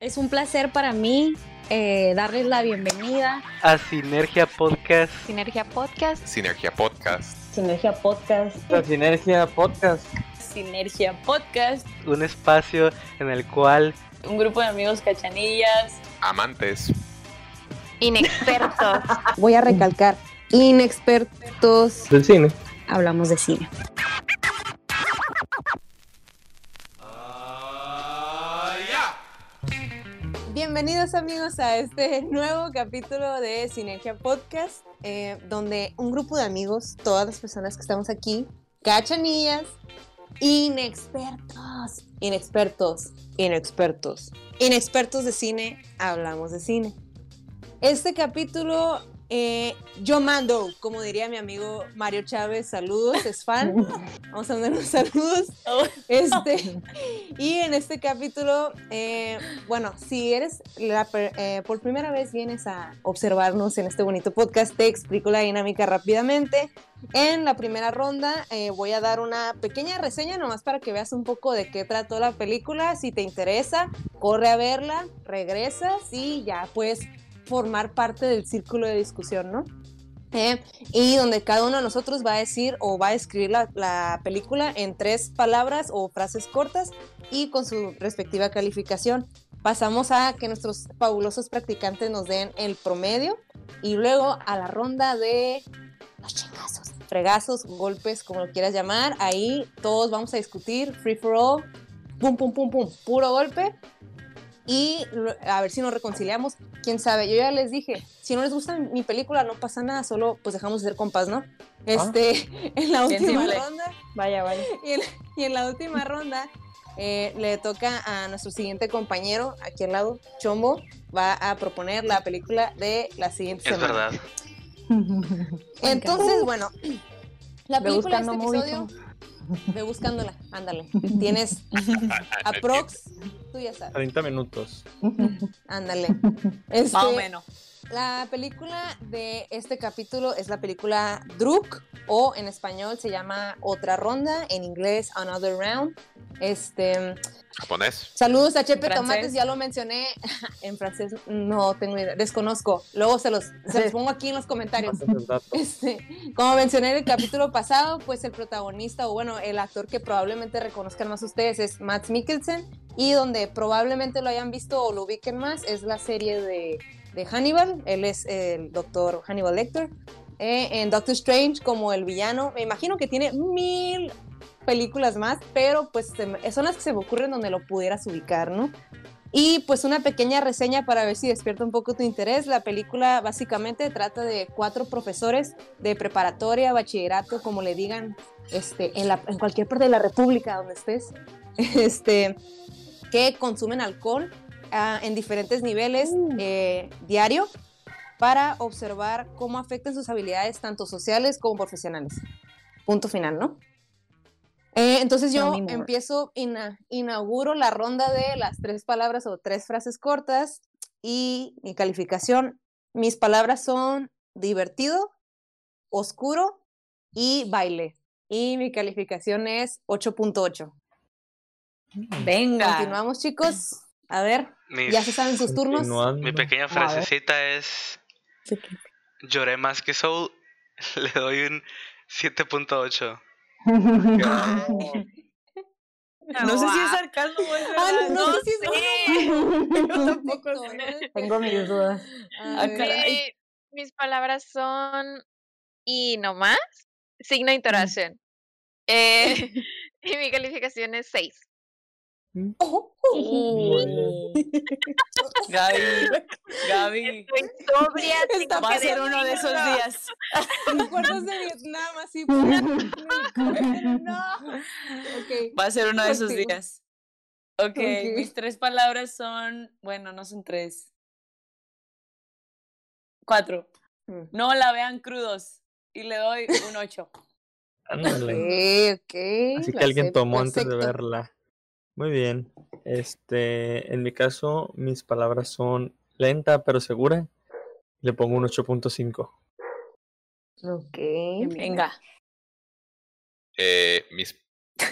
Es un placer para mí eh, darles la bienvenida a Sinergia Podcast. Sinergia Podcast. Sinergia Podcast. Sinergia Podcast. A Sinergia Podcast. Sinergia Podcast. Un espacio en el cual un grupo de amigos cachanillas, amantes, inexpertos. Voy a recalcar, inexpertos del cine. Hablamos de cine. Bienvenidos amigos a este nuevo capítulo de Sinergia Podcast, eh, donde un grupo de amigos, todas las personas que estamos aquí, cachanillas, inexpertos, inexpertos, inexpertos, inexpertos de cine, hablamos de cine. Este capítulo eh, yo mando, como diría mi amigo Mario Chávez, saludos, es fan. Vamos a mandar unos saludos. Este, y en este capítulo, eh, bueno, si eres eh, por primera vez vienes a observarnos en este bonito podcast, te explico la dinámica rápidamente. En la primera ronda voy a dar una pequeña reseña nomás para que veas un poco de qué trató la película. Si te interesa, corre a verla, regresas y ya pues formar parte del círculo de discusión, ¿no? Eh, y donde cada uno de nosotros va a decir o va a escribir la, película en tres palabras o frases cortas y con su respectiva calificación. Pasamos a que nuestros fabulosos practicantes nos den el promedio y luego a la ronda de los chingazos, fregazos, golpes, como lo quieras llamar. Ahí todos vamos a discutir, free for all, pum, pum, pum, pum, puro golpe y a ver si nos reconciliamos. Quién sabe, yo ya les dije, si no les gusta mi película, no pasa nada, solo pues dejamos de ser compas, ¿no? Este, ah. en la última ronda. Vaya, vaya. Y en, la última ronda eh, le toca a nuestro siguiente compañero, aquí al lado, Chombo, va a proponer la película de la siguiente es verdad. Entonces, bueno, la película de este episodio. Ve buscándola, ándale. Tienes aprox, tú ya sabes. 30 minutos. Ándale. Este, Más o menos. La película de este capítulo es la película Druk, o en español se llama Otra Ronda, en inglés Another Round. Este, japonés. Saludos a Chepe Tomates, ya lo mencioné. en francés no tengo idea, desconozco. Luego se los, se los pongo aquí en los comentarios. Este, como mencioné en el capítulo pasado, pues el protagonista, o bueno, el actor que probablemente reconozcan más ustedes es Matt Mikkelsen, y donde probablemente lo hayan visto o lo ubiquen más es la serie de, de Hannibal. Él es el doctor Hannibal Lecter. Eh, en Doctor Strange como el villano. Me imagino que tiene mil películas más, pero pues son las que se me ocurren donde lo pudieras ubicar, ¿no? Y pues una pequeña reseña para ver si despierta un poco tu interés. La película básicamente trata de cuatro profesores de preparatoria, bachillerato, como le digan, este, en, en cualquier parte de la República donde estés, este, que consumen alcohol ah, en diferentes niveles uh. eh, diario para observar cómo afectan sus habilidades tanto sociales como profesionales. Punto final, ¿no? Eh, entonces yo empiezo, inauguro la ronda de las tres palabras o tres frases cortas y mi calificación, mis palabras son divertido, oscuro y baile. Y mi calificación es 8.8. Venga. Continuamos, chicos. A ver, ya se saben sus turnos. Mi pequeña frasecita es... Lloré más que Soul. Le doy un 7.8. No, sé si es sarcasmo o es ah, verdad. no, sé si Yo tampoco sé. Tengo mis dudas. Ah, mis palabras son y no más, signo de interrogación. Eh, y mi calificación es 6. Gaby, Gaby. Estoy sobria. Va a ser uno de esos días. Recuerdos de Vietnam, así. no. Okay. Va a ser uno de esos días. Okay, mis tres palabras son, bueno, no son tres. Cuatro. Mm. No la vean crudos. Y le doy un ocho. Ándale. Okay, Así que alguien tomó antes de verla. Muy bien. Este, en mi caso, mis palabras son lenta pero segura. Le pongo un 8.5. Ok, venga. Eh, mis,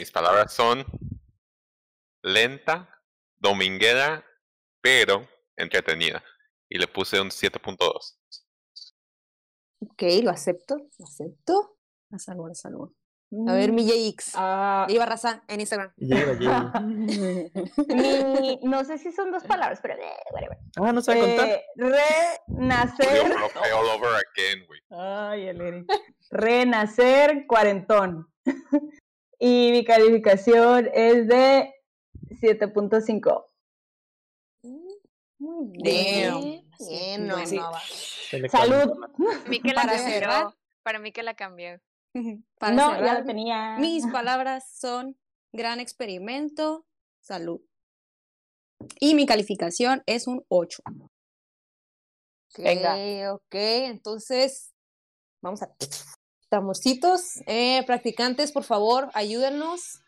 mis palabras son lenta, dominguera, pero entretenida. Y le puse un 7.2. Ok, lo acepto, lo acepto. A salvo, a salvo. A ver, mi JX. Uh, Iba Raza en Instagram. mi, no sé si son dos palabras, pero eh, whatever. Ah, no sé contar. Eh, renacer. all over again, güey. Ay, el Eric. Renacer cuarentón. y mi calificación es de 7.5. Muy bien. Bien, no, no, Salud. Para, para mí que la cambió. no, ya lo tenía. Mis palabras son gran experimento, salud. Y mi calificación es un 8. Venga. Ok, entonces vamos a Tamorcitos, eh, practicantes, por favor, ayúdenos.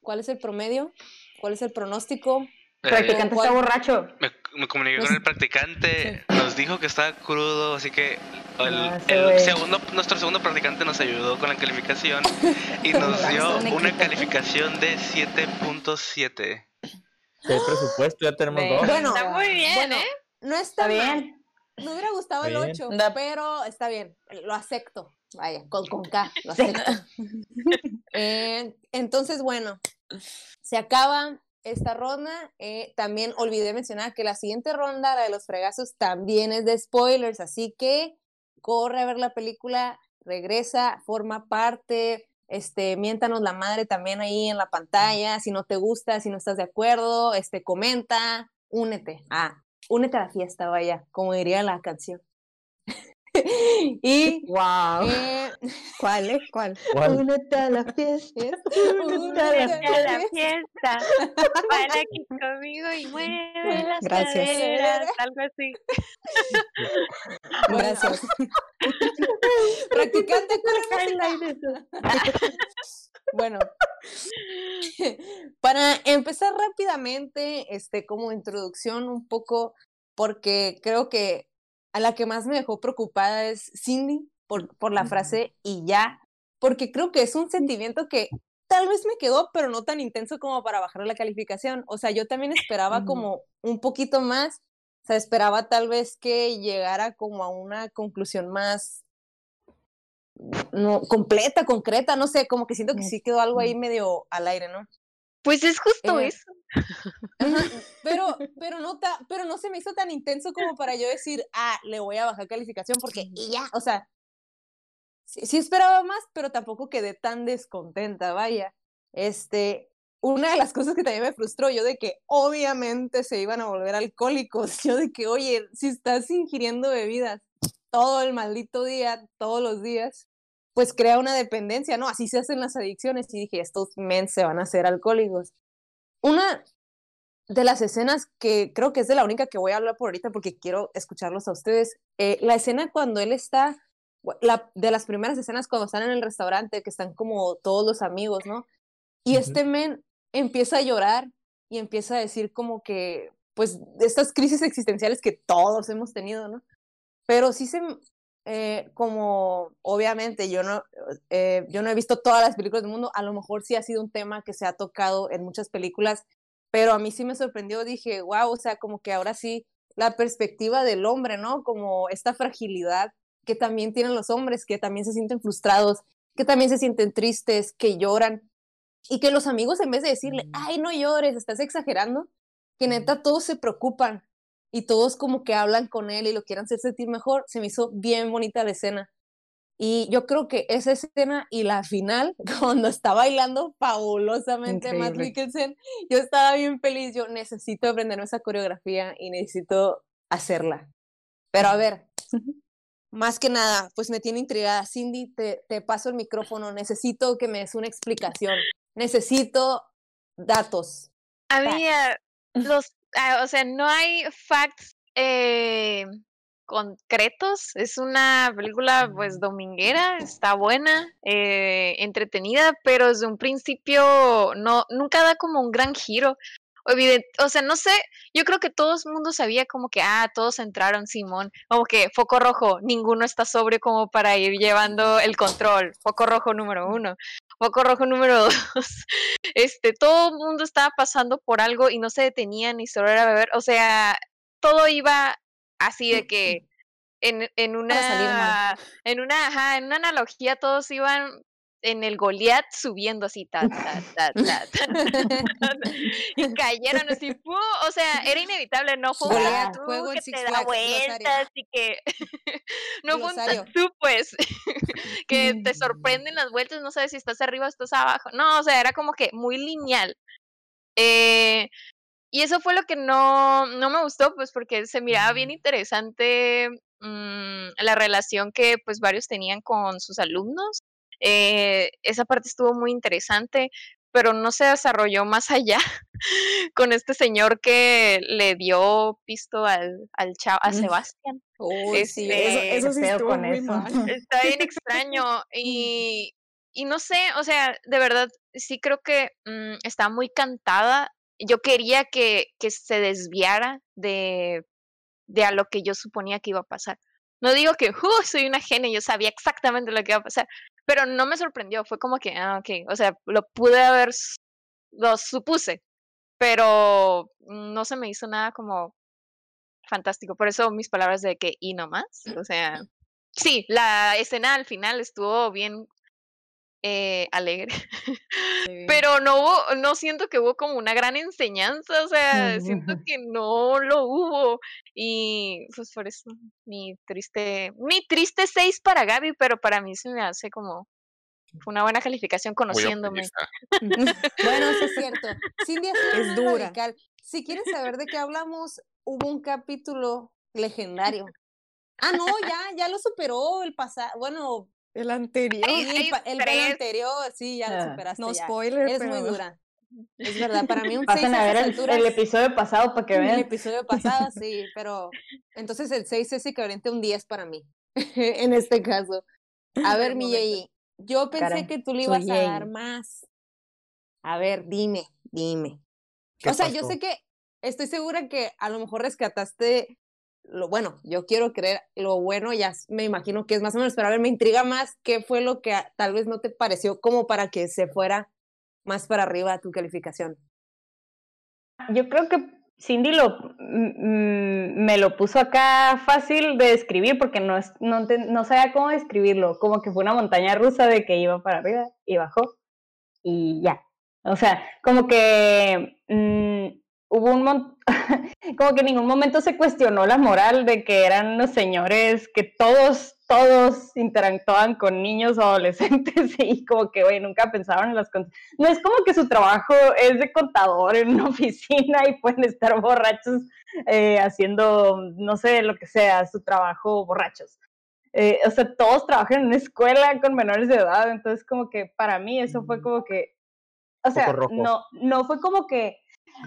¿Cuál es el promedio? ¿Cuál es el pronóstico? El practicante está borracho. Me, comuniqué con el practicante, nos dijo que estaba crudo, así que el, segundo, nuestro segundo practicante nos ayudó con la calificación y nos dio una calificación de 7.7. ¿Qué presupuesto? Ya tenemos dos. Bueno, está muy bien, ¿eh? No está, bien. Me hubiera gustado el 8, pero está bien, lo acepto. Vaya, con, con K, lo acepto. Eh, entonces, bueno, se acaba esta ronda. Eh, también olvidé mencionar que la siguiente ronda, la de los fregazos, también es de spoilers, así que corre a ver la película, regresa, forma parte, este, miéntanos la madre también ahí en la pantalla, si no te gusta, si no estás de acuerdo, este, comenta, únete, ah, únete a la fiesta, vaya, como diría la canción. y wow. Eh, ¿Cuál es? ¿Cuál? Únete a la fiesta. Únete a la fiesta. Baila aquí conmigo y mueve las Gracias. caderas. Algo así. Gracias. Practicante Bueno, para empezar rápidamente, este, como introducción un poco, porque creo que a la que más me dejó preocupada es Cindy por, por la frase y ya, porque creo que es un sentimiento que tal vez me quedó, pero no tan intenso como para bajar la calificación. O sea, yo también esperaba como un poquito más, o sea, esperaba tal vez que llegara como a una conclusión más no, completa, concreta, no sé, como que siento que sí quedó algo ahí medio al aire, ¿no? Pues es justo eh, eso. pero, pero, no pero no se me hizo tan intenso como para yo decir, ah, le voy a bajar calificación porque y ya, o sea, sí, esperaba más, pero tampoco quedé tan descontenta, vaya. Este, una de las cosas que también me frustró, yo de que obviamente se iban a volver alcohólicos, yo de que, oye, si estás ingiriendo bebidas todo el maldito día, todos los días, pues crea una dependencia, ¿no? Así se hacen las adicciones y dije, estos men se van a hacer alcohólicos. Una de las escenas que creo que es de la única que voy a hablar por ahorita porque quiero escucharlos a ustedes, eh, la escena cuando él está, la, de las primeras escenas cuando están en el restaurante, que están como todos los amigos, ¿no? Y este men empieza a llorar y empieza a decir como que, pues, estas crisis existenciales que todos hemos tenido, ¿no? Pero sí se, eh, como obviamente yo no, eh, yo no he visto todas las películas del mundo, a lo mejor sí ha sido un tema que se ha tocado en muchas películas, pero a mí sí me sorprendió, dije, wow, o sea, como que ahora sí la perspectiva del hombre, ¿no? Como esta fragilidad que también tienen los hombres, que también se sienten frustrados, que también se sienten tristes, que lloran, y que los amigos en vez de decirle, ay, no llores, estás exagerando, que neta todos se preocupan y todos como que hablan con él y lo quieren hacer sentir mejor, se me hizo bien bonita la escena. Y yo creo que esa escena y la final, cuando está bailando fabulosamente Matt Mikkelsen, yo estaba bien feliz, yo necesito aprenderme esa coreografía y necesito hacerla. Pero a ver, más que nada, pues me tiene intrigada. Cindy, te, te paso el micrófono, necesito que me des una explicación, necesito datos. Había los Ah, o sea, no hay facts eh, concretos. Es una película, pues, dominguera, está buena, eh, entretenida, pero desde un principio no, nunca da como un gran giro. o sea, no sé, yo creo que todo el mundo sabía como que, ah, todos entraron, Simón, como que foco rojo, ninguno está sobre como para ir llevando el control, foco rojo número uno. Foco rojo número dos. Este, todo el mundo estaba pasando por algo y no se detenían ni solo era beber. O sea, todo iba así de que en, en una en una ajá, en una analogía todos iban en el Goliath subiendo así, ta, ta, ta, ta, y cayeron así, o sea, era inevitable, no fue un que te da vueltas y que no fue un pues, que te sorprenden las vueltas, no sabes si estás arriba o estás abajo, no, o sea, era como que muy lineal. Eh, y eso fue lo que no, no me gustó, pues porque se miraba bien interesante mmm, la relación que pues varios tenían con sus alumnos eh, esa parte estuvo muy interesante, pero no se desarrolló más allá con este señor que le dio pisto al, al chavo, a Sebastián. sí, eso, este, sí estuvo muy mal. Está bien extraño y, y no sé, o sea, de verdad, sí creo que mm, está muy cantada. Yo quería que, que se desviara de, de a lo que yo suponía que iba a pasar. No digo que uh, soy una genia, yo sabía exactamente lo que iba a pasar, pero no me sorprendió, fue como que, ah, ok, o sea, lo pude haber, lo supuse, pero no se me hizo nada como fantástico, por eso mis palabras de que y no más, o sea, sí, la escena al final estuvo bien eh, alegre. Pero no hubo, no siento que hubo como una gran enseñanza, o sea, siento que no lo hubo. Y pues por eso, mi triste, mi triste seis para Gaby, pero para mí se me hace como fue una buena calificación conociéndome. bueno, eso es cierto. Cindy es dura. Si quieren saber de qué hablamos, hubo un capítulo legendario. Ah, no, ya, ya lo superó el pasado. Bueno, el anterior. el, anterior, sí, ya lo ah, superaste. No spoiler. Es muy dura. Es verdad, para mí un Pasen a ver el, episodio pasado para que vean. El episodio pasado, sí, pero entonces el 6 es equivalente a un 10 para mí, en este caso. A ver, mi yo pensé que tú le ibas a dar más. A ver, dime, dime. O sea, yo sé que estoy segura que a lo mejor rescataste lo bueno, yo quiero creer lo bueno, ya me imagino que es más o menos, pero a ver, me intriga más qué fue lo que tal vez no te pareció como para que se fuera más para arriba tu calificación. Yo creo que Cindy lo, me lo puso acá fácil de describir porque no, no, no sabía cómo describirlo, como que fue una montaña rusa de que iba para arriba y bajó y ya. O sea, como que mm, hubo un montón, como que en ningún momento se cuestionó la moral de que eran los señores que todos, todos interactuaban con niños o adolescentes y como que, güey, nunca pensaron en las. No es como que su trabajo es de contador en una oficina y pueden estar borrachos eh, haciendo, no sé, lo que sea, su trabajo borrachos. Eh, o sea, todos trabajan en una escuela con menores de edad, entonces como que para mí eso fue como que, o sea, no, no fue como que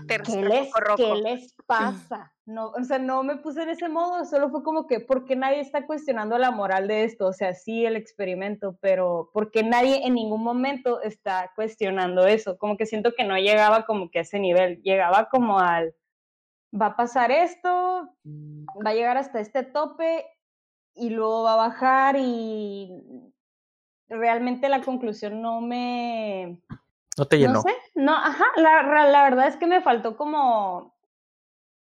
¿Qué les, ¿Qué les pasa? No, o sea, no me puse en ese modo, solo fue como que, porque nadie está cuestionando la moral de esto? O sea, sí el experimento, pero porque nadie en ningún momento está cuestionando eso? Como que siento que no llegaba como que a ese nivel, llegaba como al, va a pasar esto, va a llegar hasta este tope y luego va a bajar y realmente la conclusión no me no te llenó. No sé, no, ajá, la, la verdad es que me faltó como,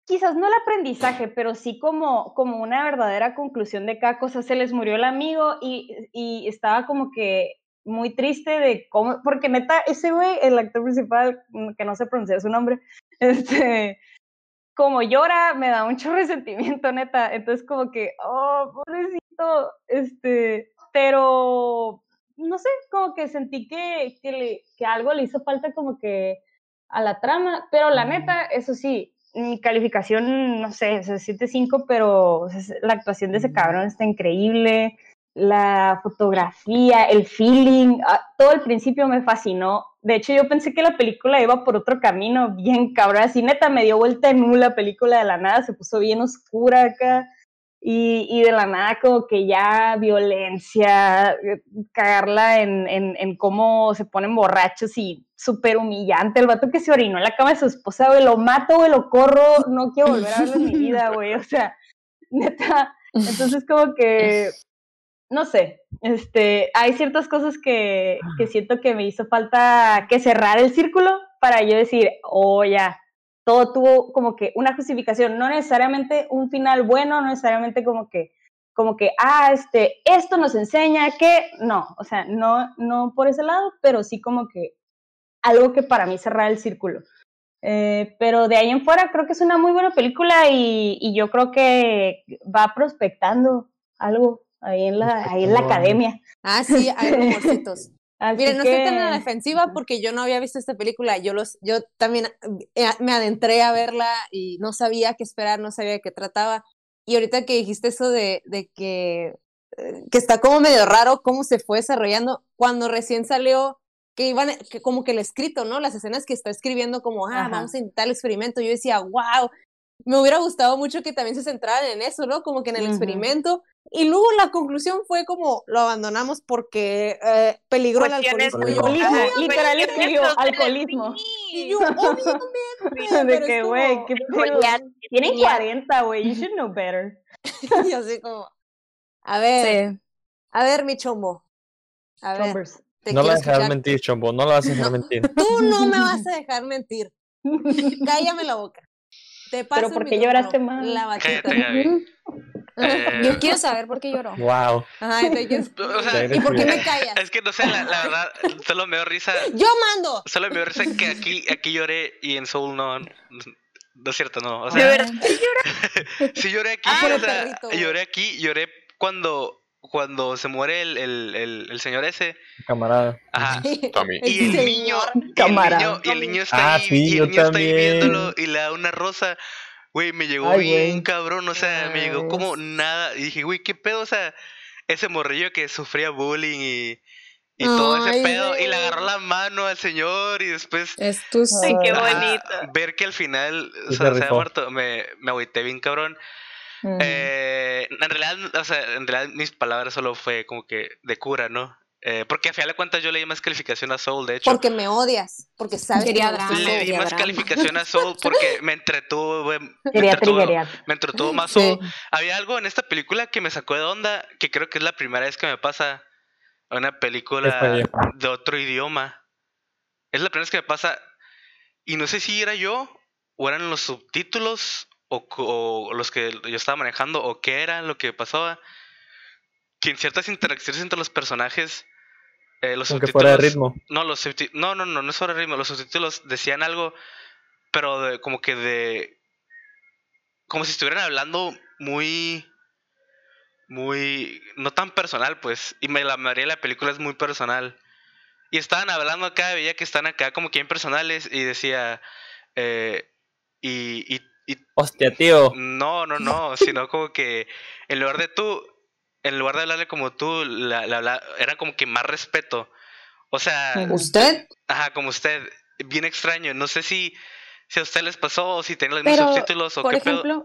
quizás no el aprendizaje, pero sí como, como una verdadera conclusión de cada cosa. Se les murió el amigo y, y estaba como que muy triste de cómo, porque neta, ese güey, el actor principal, mm, que no sé pronunciar su nombre, este, como llora, me da mucho resentimiento, neta. Entonces, como que, oh, pobrecito, este, pero no sé, como que sentí que, que, le, que algo le hizo falta como que a la trama, pero la neta, eso sí, mi calificación, no sé, es 7.5, pero la actuación de ese cabrón está increíble, la fotografía, el feeling, ah, todo el principio me fascinó. De hecho, yo pensé que la película iba por otro camino bien cabrón, así neta me dio vuelta en nula la película de la nada, se puso bien oscura acá y, y, de la nada como que ya violencia, eh, cagarla en, en, en cómo se ponen borrachos y súper humillante, el vato que se orinó en la cama de su esposa, güey, lo mato, güey, lo corro, no quiero volver a verlo en mi vida, güey, o sea, neta, entonces como que no sé, este, hay ciertas cosas que, que siento que me hizo falta que cerrar el círculo para yo decir, oh, ya, todo tuvo como que una justificación, no necesariamente un final bueno, no necesariamente como que, como que, ah, este, esto nos enseña que, no, o sea, no, no por ese lado, pero sí como que algo que para mí cerrar el círculo. Eh, pero de ahí en fuera creo que es una muy buena película y, y yo creo que va prospectando algo ahí en la, ahí en la academia. Ah, sí, hay rumorcitos. Miren, no estoy tan en la defensiva porque yo no había visto esta película. Yo los, yo también eh, me adentré a verla y no sabía qué esperar, no sabía de qué trataba. Y ahorita que dijiste eso de, de que, eh, que está como medio raro cómo se fue desarrollando, cuando recién salió, que iban, que como que el escrito, ¿no? Las escenas que está escribiendo como, ah, vamos a intentar el experimento. Yo decía, wow, me hubiera gustado mucho que también se centraran en eso, ¿no? Como que en el experimento. Y luego la conclusión fue como lo abandonamos porque eh, peligró el alcoholismo. alcoholismo. Literal escribió alcoholismo. Y yo, obviamente. De que, güey, qué Tienen 40, güey, you should know better. y así como, a ver, a ver, mi chombo. A ver. No la vas a dejar mentir, chombo, no la vas a dejar mentir. Tú no me vas a dejar mentir. Cállame la boca. Pero ¿por qué lloraste más? La batita. Eh, yo quiero saber por qué lloró. Wow. ¿Y por qué me callas? Es que no sé, la, verdad, solo me dio risa. ¡Yo mando! Solo me dio risa que aquí, aquí lloré y en Soul no. No es cierto, no. O sea, ¿De verdad? ¿Lloré? sí lloré aquí. Ah, o sea, lloré aquí, lloré cuando cuando se muere el, el, el, señor ese. Camarada. Ajá. Y el niño, Camarada. Y el niño, está ah, ahí, y el niño está ahí viéndolo y le da una rosa. Güey, me llegó bien cabrón, o sea, me llegó como nada. Y dije, güey, ¿qué pedo? O sea, ese morrillo que sufría bullying y, y todo ese pedo. Y le agarró la mano al señor y después. Es tu sí, qué bonito. ver que al final o sea, se ha muerto, me, me agüité bien cabrón. Eh, en realidad, o sea, en realidad mis palabras solo fue como que de cura, ¿no? Eh, porque a final de cuentas yo le di más calificación a Soul, de hecho. Porque me odias, porque sabes que Le di más calificación a Soul porque me entretuvo, me entretuvo, me entretuvo más Soul. Había algo en esta película que me sacó de onda, que creo que es la primera vez que me pasa una película de otro idioma. Es la primera vez que me pasa, y no sé si era yo o eran los subtítulos o, los que yo estaba manejando o qué era lo que pasaba, que en ciertas interacciones entre los personajes, eh, los subtítulos... fuera de ritmo. No, los no, no, no, no es fuera de ritmo, los subtítulos decían algo, pero de, como que de... Como si estuvieran hablando muy... Muy... No tan personal, pues. Y me, la mayoría de la película es muy personal. Y estaban hablando acá, veía que están acá como que personales y decía... Eh, y, y Hostia, tío. No, no, no, sino como que en lugar de tú, en lugar de hablarle como tú, la, era como que más respeto. O sea... ¿Usted? Ajá, como usted. Bien extraño. No sé si, si a usted les pasó o si tiene los mismos subtítulos o por ejemplo,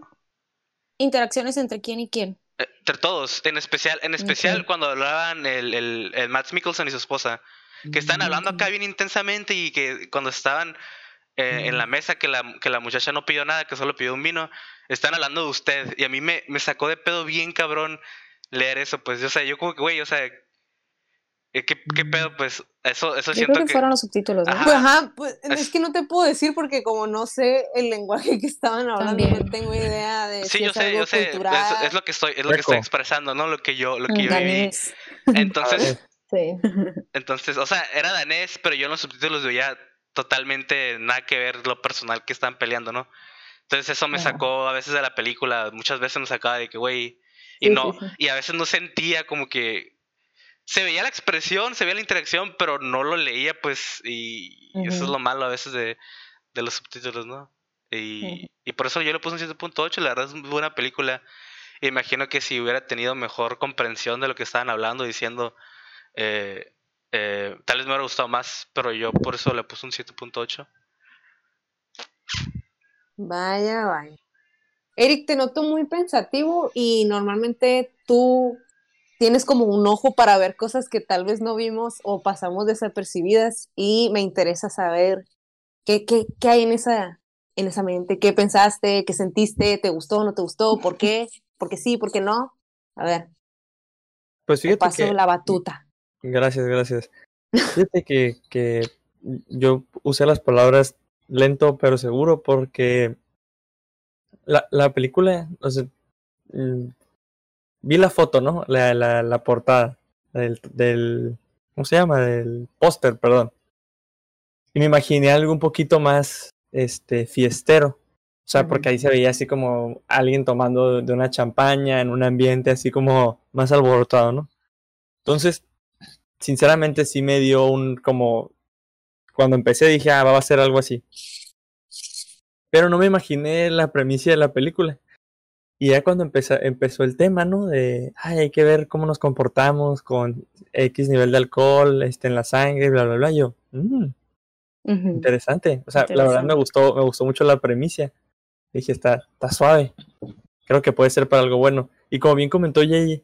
interacciones entre quién y quién. Eh, entre todos, en especial, en especial cuando hablaban el, el, el Matt Mikkelsen y su esposa, que están hablando acá bien intensamente y que cuando estaban eh, en la mesa que la, que la muchacha no pidió nada, que solo pidió un vino, están hablando de usted. Y a mí me, me sacó de pedo bien cabrón leer eso, pues, o sea, yo como que, güey, o sea, eh, ¿qué, ¿qué, pedo? Pues, eso, eso siento creo que, fueron los subtítulos, ¿no? Pues, ajá, pues, es... que no te puedo decir porque como no sé el lenguaje que estaban hablando, no tengo idea de sí, si yo es sé, algo yo sé, es, es, lo que estoy, es lo que estoy expresando, ¿no? Lo que yo, lo que yo viví. Entonces, sí. entonces, o sea, era danés, pero yo en los subtítulos veía totalmente nada que ver lo personal que están peleando, ¿no? Entonces eso me sacó a veces de la película, muchas veces me sacaba de que, güey, y no, y a veces no sentía como que se veía la expresión, se veía la interacción, pero no lo leía, pues, y, eso es lo malo a veces de, de los subtítulos, ¿no? Y, y, por eso yo le puse un 7.8, la verdad es muy buena película. Imagino que si hubiera tenido mejor comprensión de lo que estaban hablando, diciendo, eh, eh, tal vez me hubiera gustado más, pero yo por eso le puse un 7.8. Vaya, vaya. Eric, te noto muy pensativo y normalmente tú tienes como un ojo para ver cosas que tal vez no vimos o pasamos desapercibidas y me interesa saber qué, qué, qué hay en esa, en esa mente, qué pensaste, qué sentiste, te gustó, no te gustó, por qué, por qué sí, por qué no. A ver. Pues fíjate paso la batuta. Gracias, gracias. Fíjate que, que yo usé las palabras lento pero seguro porque la, la película, o sea, mm, vi la foto, ¿no? La, la, la portada del, del, ¿cómo se llama? Del póster, perdón. Y me imaginé algo un poquito más, este, fiestero. O sea, porque ahí se veía así como alguien tomando de una champaña en un ambiente así como más alborotado, ¿no? Entonces, sinceramente sí me dio un como cuando empecé dije, ah, va a ser algo así. Pero no me imaginé la premisa de la película. Y ya cuando empezó, empezó el tema, ¿no? De, ay, hay que ver cómo nos comportamos con X nivel de alcohol este, en la sangre, bla, bla, bla. Yo, mmm, interesante. O sea, la verdad me gustó, me gustó mucho la premisa. Dije, está, está suave. Creo que puede ser para algo bueno. Y como bien comentó Jay,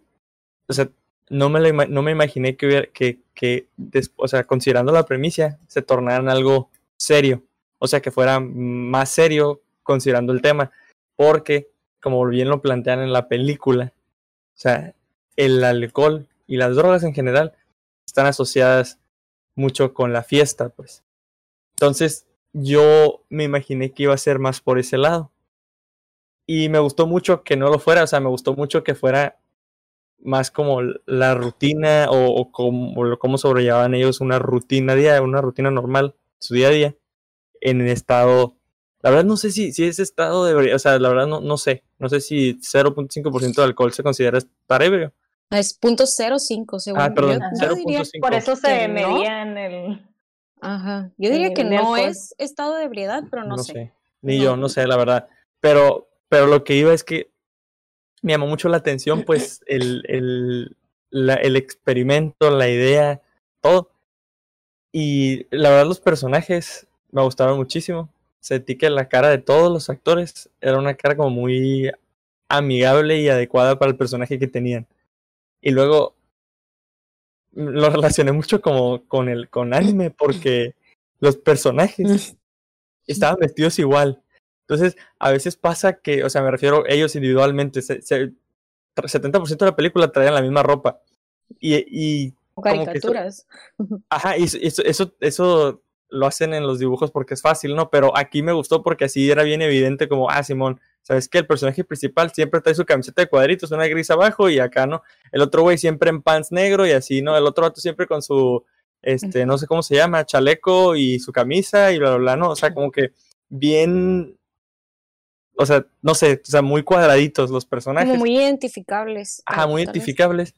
o sea, no me, no me imaginé que hubiera, que, que o sea, considerando la premisa, se tornaran algo serio. O sea, que fuera más serio considerando el tema. Porque, como bien lo plantean en la película, o sea, el alcohol y las drogas en general están asociadas mucho con la fiesta, pues. Entonces, yo me imaginé que iba a ser más por ese lado. Y me gustó mucho que no lo fuera, o sea, me gustó mucho que fuera más como la rutina o, o como, cómo sobrellevaban ellos una rutina día, una rutina normal, su día a día, en el estado, la verdad no sé si, si ese estado debería, o sea, la verdad no, no sé, no sé si 0.5% de alcohol se considera estar ebrio. Es .05 según ah, perdón, por eso se medía en el... Ajá, yo diría que no es estado de ebriedad, pero no, sé. Ni yo, no sé, la verdad. Pero, pero lo que iba es que me llamó mucho la atención, pues, el, el, la, el experimento, la idea, todo. Y la verdad, los personajes me gustaron muchísimo. Sentí que la cara de todos los actores era una cara como muy amigable y adecuada para el personaje que tenían. Y luego lo relacioné mucho como con el con anime porque los personajes estaban vestidos igual. Entonces, a veces pasa que, o sea, me refiero ellos individualmente, se, 70% de la película traían la misma ropa. Y, y caricaturas. ajá, y eso, eso, eso lo hacen en los dibujos porque es fácil, ¿no? Pero aquí me gustó porque así era bien evidente como, ah, Simón, ¿sabes qué? El personaje principal siempre trae su camiseta de cuadritos, una gris abajo y acá, ¿no? El otro güey siempre en pants negro y así, ¿no? El otro vato siempre con su, este, no sé cómo se llama, chaleco y su camisa y bla, bla, bla, ¿no? O sea, como que bien o sea, no sé, o sea, muy cuadraditos los personajes. Como muy identificables. Ajá, muy identificables.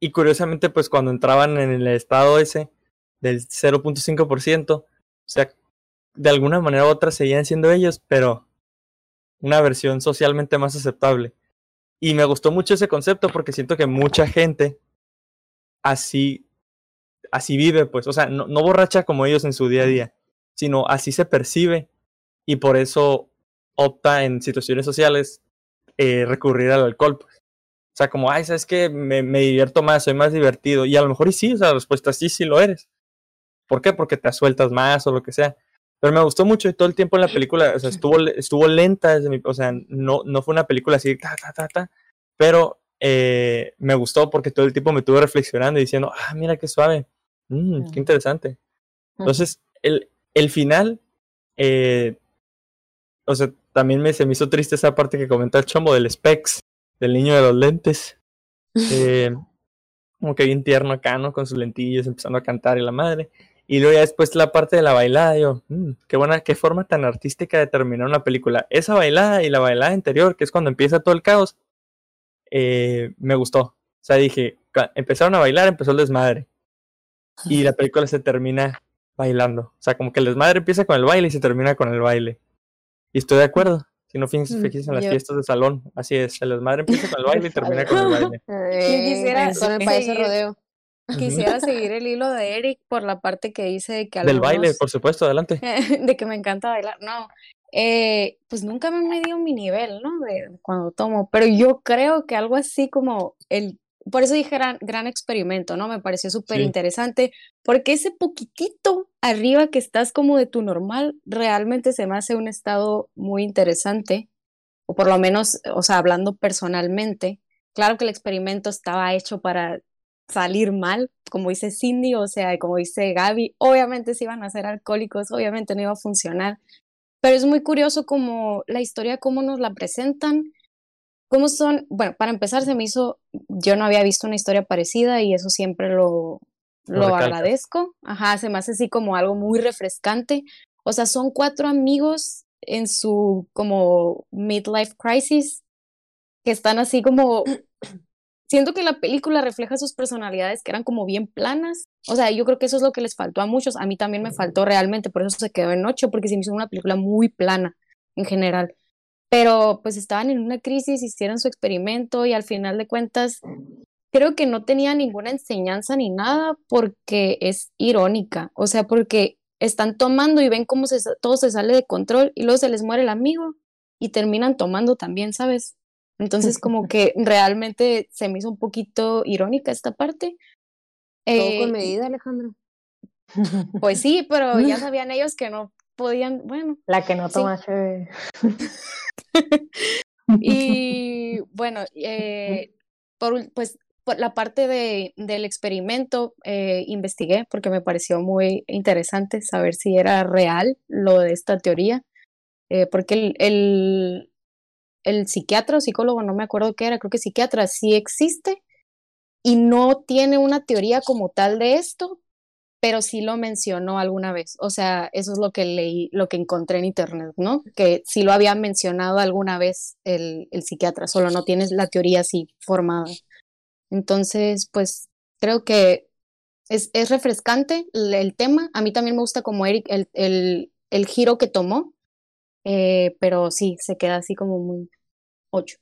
Y curiosamente, pues cuando entraban en el estado ese del 0.5%, o sea, de alguna manera u otra seguían siendo ellos, pero una versión socialmente más aceptable. Y me gustó mucho ese concepto porque siento que mucha gente así, así vive, pues, o sea, no, no borracha como ellos en su día a día, sino así se percibe y por eso opta en situaciones sociales eh, recurrir al alcohol. Pues. O sea, como, ay, ¿sabes qué? Me, me, divierto más, soy más divertido. Y a lo mejor y sí, o sea, la respuesta sí, sí lo eres. ¿Por qué? Porque te sueltas más o lo que sea. Pero me gustó mucho y todo el tiempo en la película, o sea, estuvo, estuvo lenta, desde mi, o sea, no, no fue una película así, ta, ta, ta, ta, pero eh, me gustó porque todo el tiempo me estuve reflexionando y diciendo, ah, mira qué suave, mm, qué interesante. Entonces, el, el final, eh, o sea, también me, se me hizo triste esa parte que comentó el chombo del Specs, del niño de los lentes. Eh, como que bien tierno acá, ¿no? Con sus lentillos, empezando a cantar y la madre. Y luego ya después la parte de la bailada, yo, mmm, qué buena, qué forma tan artística de terminar una película. Esa bailada y la bailada anterior, que es cuando empieza todo el caos, eh, me gustó. O sea, dije, empezaron a bailar, empezó el desmadre. Y la película se termina bailando. O sea, como que el desmadre empieza con el baile y se termina con el baile. Y estoy de acuerdo. Si no fijas en las fiestas de salón, así es. El desmadre empieza con el baile y termina con el baile. quisiera, con el país rodeo. Quisiera seguir el hilo de Eric por la parte que dice que Del baile, por supuesto, adelante. de que me encanta bailar. No, eh, pues nunca me he medido mi nivel, ¿no? De cuando tomo, pero yo creo que algo así como el por eso dije gran, gran experimento, ¿no? Me pareció súper interesante, porque ese poquitito arriba que estás como de tu normal, realmente se me hace un estado muy interesante, o por lo menos, o sea, hablando personalmente, claro que el experimento estaba hecho para salir mal, como dice Cindy, o sea, como dice Gaby, obviamente si iban a ser alcohólicos, obviamente no iba a funcionar, pero es muy curioso como la historia, cómo nos la presentan, cómo son, bueno, para empezar se me hizo, yo no había visto una historia parecida y eso siempre lo, lo, agradezco, ajá, se me hace así como algo muy refrescante, o sea, son cuatro amigos en su como midlife crisis que están así como siento que la película refleja sus personalidades que eran como bien planas. O sea, yo creo que eso es lo que les faltó a muchos. A mí también me faltó realmente, por eso se quedó en ocho, porque se me hizo una película muy plana en general. Pero pues estaban en una crisis, hicieron su experimento y al final de cuentas creo que no tenía ninguna enseñanza ni nada porque es irónica. O sea, porque están tomando y ven cómo se, todo se sale de control y luego se les muere el amigo y terminan tomando también, ¿sabes? Entonces, como que realmente se me hizo un poquito irónica esta parte. Todo con eh, medida, Alejandro. Pues sí, pero ya sabían ellos que no podían, bueno. La que no toma y bueno, eh, por, pues la parte de, del experimento eh, investigué porque me pareció muy interesante saber si era real lo de esta teoría, eh, porque el, el, el psiquiatra o psicólogo, no me acuerdo qué era, creo que psiquiatra sí existe y no tiene una teoría como tal de esto, pero sí lo mencionó alguna vez. O sea, eso es lo que leí, lo que encontré en internet, ¿no? Que sí lo había mencionado alguna vez el, el psiquiatra, solo no tienes la teoría así formada. Entonces, pues creo que es, es refrescante el, tema. A mí también me gusta como Eric el, el, el giro que tomó, eh, pero sí, se queda así como muy, Ocho.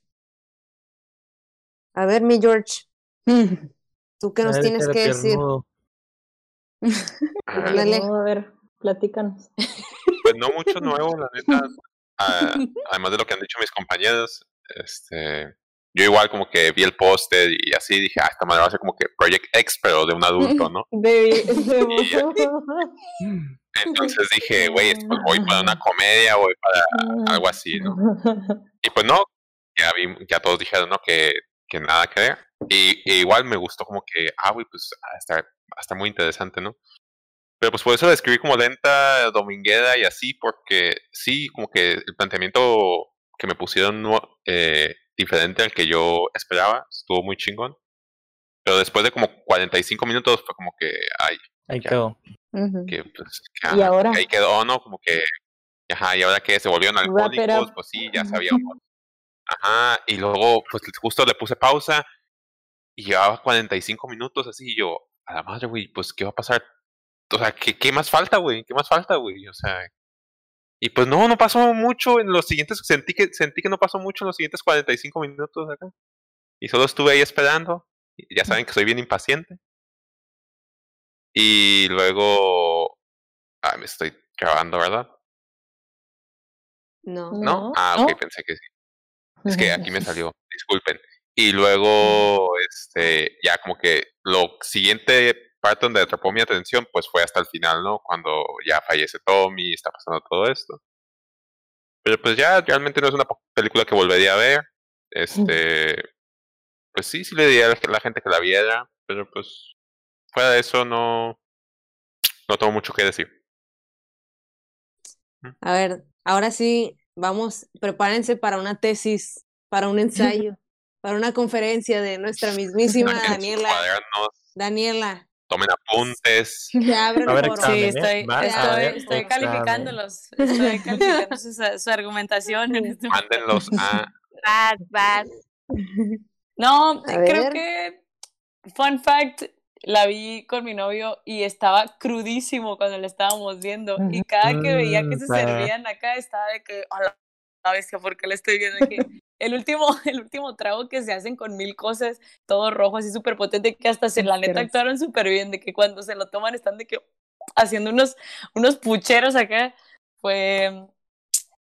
A ver, mi George. ¿Tú qué nos tienes que decir? a ver, platícanos. Pues no mucho nuevo, la neta. Ah, además de lo que han dicho mis compañeros, este, yo igual como que vi el póster y así dije, ah, esta madre va a ser como que Project X, pero de un adulto, ¿no? entonces dije, güey, pues voy para una comedia, voy para algo así, ¿no? Y pues no, ya, vi, ya todos dijeron, ¿no? Que, que nada que ver. Y, igual me gustó como que, ah, güey, pues hasta, hasta muy interesante, ¿no? Pero pues por eso la escribí como lenta, dominguera y así, porque sí, como que el planteamiento que me pusieron eh, diferente al que yo esperaba, estuvo muy chingón. Pero después de como 45 minutos fue como que, ay. Ahí quedó. Que, pues, ¿Y ahora? ahí quedó, ¿no? Como que, ajá, y ahora que se volvieron alcohólicos, pues sí, ya sabíamos Ajá, y luego, pues justo le puse pausa y llevaba 45 minutos así, y yo, a la madre, güey, pues, ¿qué va a pasar? O sea, ¿qué, qué más falta, güey? ¿Qué más falta, güey? O sea, y pues no, no pasó mucho en los siguientes, sentí que, sentí que no pasó mucho en los siguientes 45 minutos acá. Y solo estuve ahí esperando. Y ya saben que soy bien impaciente. Y luego, ah, me estoy grabando, ¿verdad? No. ¿No? Ah, ok, pensé que sí. Es que aquí me salió, disculpen. Y luego, este, ya como que lo siguiente parte donde atrapó mi atención, pues fue hasta el final, ¿no? Cuando ya fallece Tommy, está pasando todo esto. Pero pues ya realmente no es una película que volvería a ver. Este, pues sí, sí le diría a la gente que la viera, pero pues fuera de eso no, no tengo mucho que decir. A ver, ahora sí, vamos, prepárense para una tesis, para un ensayo, para una conferencia de nuestra mismísima Daniela. Daniela. Tomen apuntes. Abren a ver, sí, estoy, estoy, estoy calificándolos. Estoy calificando su, su argumentación. En este Mándenlos a. Bad, bad. No, creo que. Fun fact: la vi con mi novio y estaba crudísimo cuando la estábamos viendo. Y cada que veía que se servían acá, estaba de que, a la bestia, ¿por qué le estoy viendo aquí? El último, el último trago que se hacen con mil cosas, todo rojo, así súper potente, que hasta se la neta actuaron súper bien, de que cuando se lo toman están de que haciendo unos, unos pucheros acá. Fue,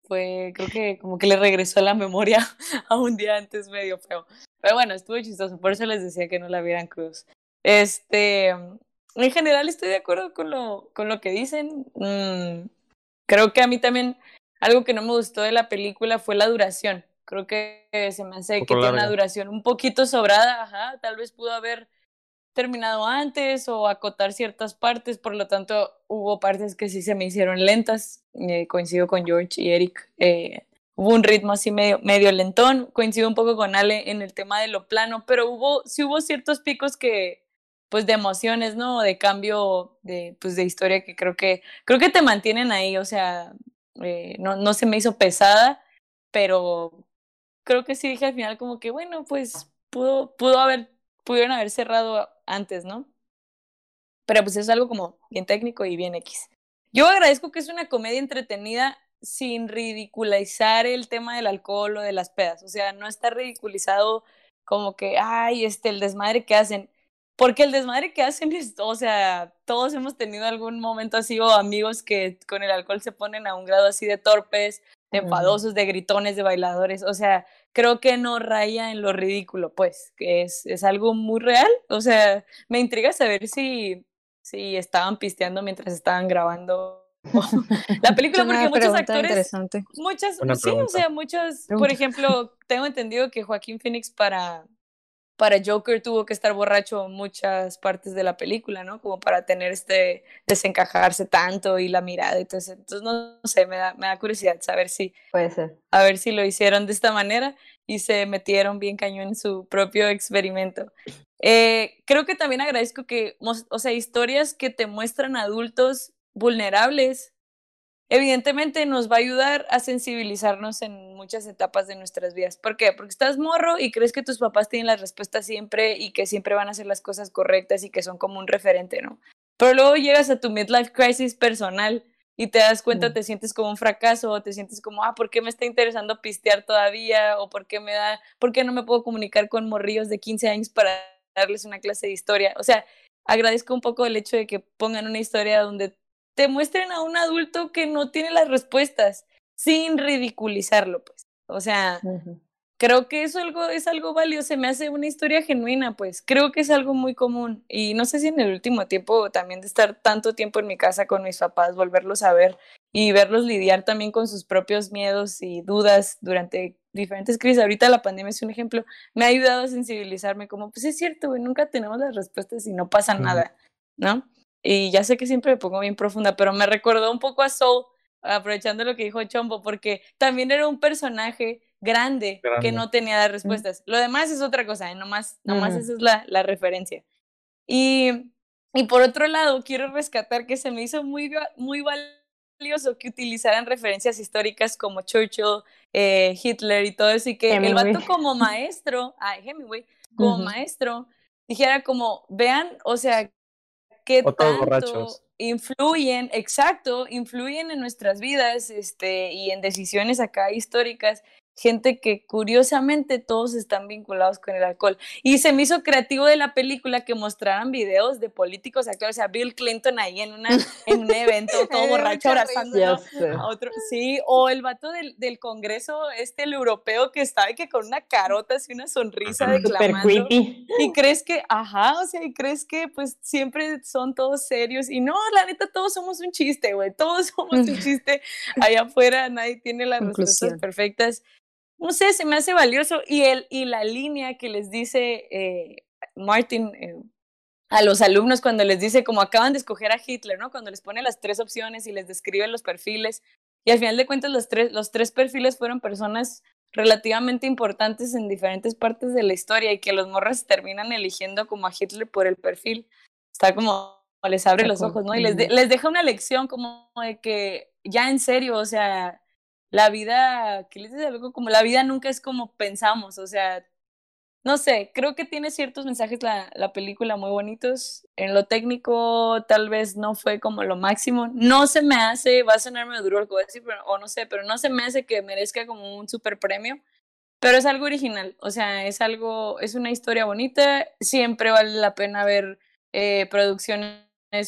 fue, creo que como que le regresó la memoria a un día antes medio feo. Pero bueno, estuvo chistoso, por eso les decía que no la vieran cruz. Este, en general estoy de acuerdo con lo, con lo que dicen. Mm, creo que a mí también algo que no me gustó de la película fue la duración. Creo que se me hace que tiene una duración un poquito sobrada, ajá, tal vez pudo haber terminado antes o acotar ciertas partes, por lo tanto hubo partes que sí se me hicieron lentas, eh, coincido con George y Eric, eh, hubo un ritmo así medio, medio lentón, coincido un poco con Ale en el tema de lo plano, pero hubo, sí hubo ciertos picos que, pues de emociones, ¿no? De cambio de, pues, de historia que creo que, creo que te mantienen ahí, o sea, eh, no, no se me hizo pesada, pero creo que sí dije al final como que, bueno, pues pudo, pudo haber, pudieron haber cerrado antes, ¿no? Pero pues es algo como bien técnico y bien X. Yo agradezco que es una comedia entretenida sin ridiculizar el tema del alcohol o de las pedas. O sea, no está ridiculizado como que, ay, este, el desmadre que hacen. Porque el desmadre que hacen es, o sea, todos hemos tenido algún momento así o amigos que con el alcohol se ponen a un grado así de torpes, de enfadosos, de gritones, de bailadores. O sea, creo que no raya en lo ridículo, pues, que es, es algo muy real. O sea, me intriga saber si, si estaban pisteando mientras estaban grabando la película porque muchos actores muchas sí o sea muchos por ejemplo tengo entendido que Joaquín Phoenix para para Joker tuvo que estar borracho muchas partes de la película, ¿no? Como para tener este desencajarse tanto y la mirada eso. Entonces, no, sé, me da, me da curiosidad saber si... Puede ser. A ver si lo hicieron de esta manera y se metieron bien cañón en su propio experimento. Eh, creo que también agradezco que, o sea, historias que te muestran adultos vulnerables evidentemente nos va a ayudar a sensibilizarnos en muchas etapas de nuestras vidas. ¿Por qué? Porque estás morro y crees que tus papás tienen las respuestas siempre y que siempre van a hacer las cosas correctas y que son como un referente, ¿no? Pero luego llegas a tu midlife crisis personal y te das cuenta, te sientes como un fracaso, o te sientes como, ah, ¿por qué me está interesando pistear todavía? O ¿por qué me da, por qué no me puedo comunicar con morrillos de 15 años para darles una clase de historia? O sea, agradezco un poco el hecho de que pongan una historia donde te muestren a un adulto que no tiene las respuestas sin ridiculizarlo, pues. O sea, creo que eso algo, es algo valioso, se me hace una historia genuina, pues. Creo que es algo muy común. Y no sé si en el último tiempo también de estar tanto tiempo en mi casa con mis papás, volverlos a ver y verlos lidiar también con sus propios miedos y dudas durante diferentes crisis. Ahorita la pandemia es un ejemplo. Me ha ayudado a sensibilizarme como, pues es cierto, güey, nunca tenemos las respuestas y no pasa nada, ¿no? Y ya sé que siempre me pongo bien profunda, pero me recordó un poco a Soul, aprovechando lo que dijo Chombo, porque también era un personaje grande, que no tenía las respuestas. Lo demás es otra cosa, ¿eh? nomás, nomás esa es la, la referencia. Y, y por otro lado, quiero rescatar que se me hizo muy, muy valioso que utilizaran referencias históricas como Churchill, eh, Hitler y todo eso, y que el vato como maestro, ay, Hemingway, como maestro, dijera como, vean, o sea, qué tanto influyen, exacto, influyen en nuestras vidas este, y en decisiones acá históricas gente que curiosamente todos están vinculados con el alcohol. Y se me hizo creativo de la película que mostraran videos de políticos actores, o sea, Bill Clinton ahí en, una, en un evento todo borracho abrazando a otro. Sí, o el vato del, del, Congreso, este, el europeo que estaba que con una carota así una sonrisa declamando. Y crees que, ajá, o sea, y crees que pues siempre son todos serios. Y no, la neta, todos somos un chiste, güey, todos somos un chiste. Allá afuera nadie tiene las respuestas perfectas no sé, se me hace valioso. Y, el, y la línea que les dice eh, Martin eh, a los alumnos cuando les dice, como acaban de escoger a Hitler, ¿no? Cuando les pone las tres opciones y les describe los perfiles. Y al final de cuentas, los tres, los tres perfiles fueron personas relativamente importantes en diferentes partes de la historia y que los morras terminan eligiendo como a Hitler por el perfil. Está como les abre los ojos, ¿no? Y les, les deja una lección como de que ya en serio, o sea, la vida, ¿qué les dice algo? Como la vida nunca es como pensamos, o sea, no sé, creo que tiene ciertos mensajes la, la película muy bonitos. En lo técnico tal vez no fue como lo máximo. No se me hace, va a sonarme duro lo que pero, o no sé, pero no se me hace que merezca como un super premio. Pero es algo original, o sea, es algo, es una historia bonita. Siempre vale la pena ver eh, producciones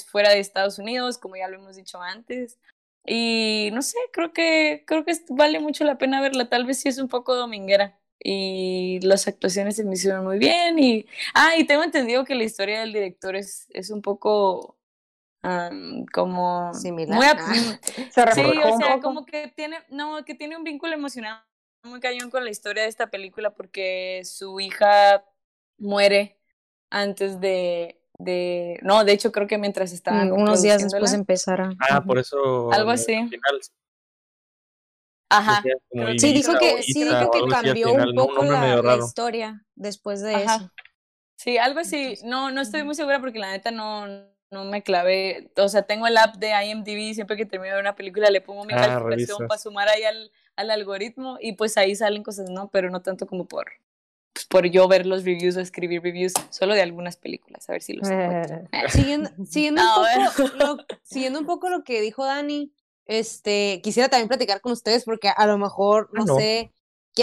fuera de Estados Unidos, como ya lo hemos dicho antes. Y no sé, creo que, creo que vale mucho la pena verla. Tal vez sí es un poco dominguera. Y las actuaciones se me hicieron muy bien. Y, ah, y tengo entendido que la historia del director es, es un poco como similar. Ah. sí, o sea, como que tiene, no, que tiene un vínculo emocional muy cañón con la historia de esta película porque su hija muere antes de, de no, de hecho creo que mientras estaba mm, unos días después empezara. Ah, por eso. Algo así. Ajá. Sí, dijo que, sí, dijo que cambió un poco la, historia después de eso. Sí, algo así. No, no estoy muy segura porque la neta no, no me clavé. O sea, tengo el app de IMDb siempre que termino de una película le pongo mi ah, calculación para sumar ahí al, al, algoritmo y pues ahí salen cosas, ¿no? Pero no tanto como por, pues, por yo ver los reviews o escribir reviews solo de algunas películas, a ver si los siguiendo, siguiendo, un poco, lo, siguiendo un poco lo que dijo Dani, este, quisiera también platicar con ustedes porque a lo mejor, no, sé,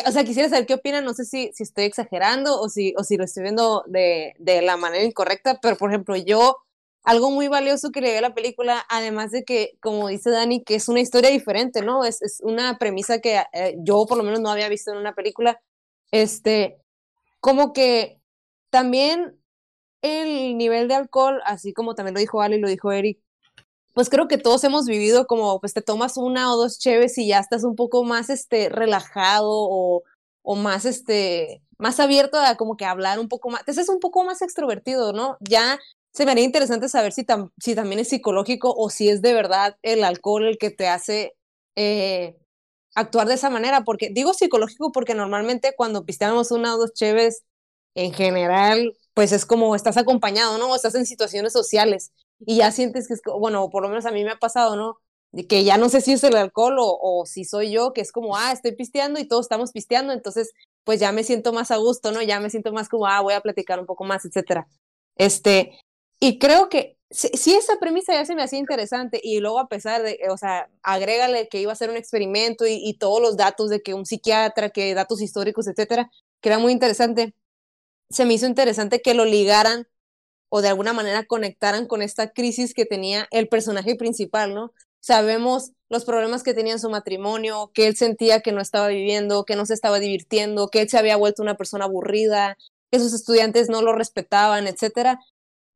o sea, quisiera saber qué opinan, no sé si, si estoy exagerando o si, o si lo estoy viendo de, de la manera incorrecta, pero por ejemplo, yo, algo muy valioso que le vi a la película, además de que, como dice Dani, que es una historia diferente, ¿no? Es, es una premisa que eh, yo por lo menos no había visto en una película, este, como que también el nivel de alcohol, así como también lo dijo Ali y lo dijo Eric, pues creo que todos hemos vivido como, pues te tomas una o dos cheves y ya estás un poco más, este, relajado o, o más, este, más abierto a como que hablar un poco más, te es un poco más extrovertido, ¿no? Ya se me haría interesante saber si, si también es psicológico o si es de verdad el alcohol el que te hace eh, actuar de esa manera, porque digo psicológico porque normalmente cuando pisteamos una o dos cheves, en general, pues es como estás acompañado, ¿no? O estás en situaciones sociales y ya sientes que es, bueno, por lo menos a mí me ha pasado, ¿no? Que ya no sé si es el alcohol o, o si soy yo, que es como, ah, estoy pisteando y todos estamos pisteando, entonces pues ya me siento más a gusto, ¿no? Ya me siento más como, ah, voy a platicar un poco más, etcétera. Este, y creo que si, esa premisa ya se me hacía interesante y luego a pesar de, o sea, agrégale que iba a ser un experimento y, y todos los datos de que un psiquiatra, que datos históricos, etcétera, que era muy interesante, se me hizo interesante que lo ligaran o de alguna manera conectaran con esta crisis que tenía el personaje principal, ¿no? Sabemos los problemas que tenía en su matrimonio, que él sentía que no estaba viviendo, que no se estaba divirtiendo, que él se había vuelto una persona aburrida, que sus estudiantes no lo respetaban, etcétera.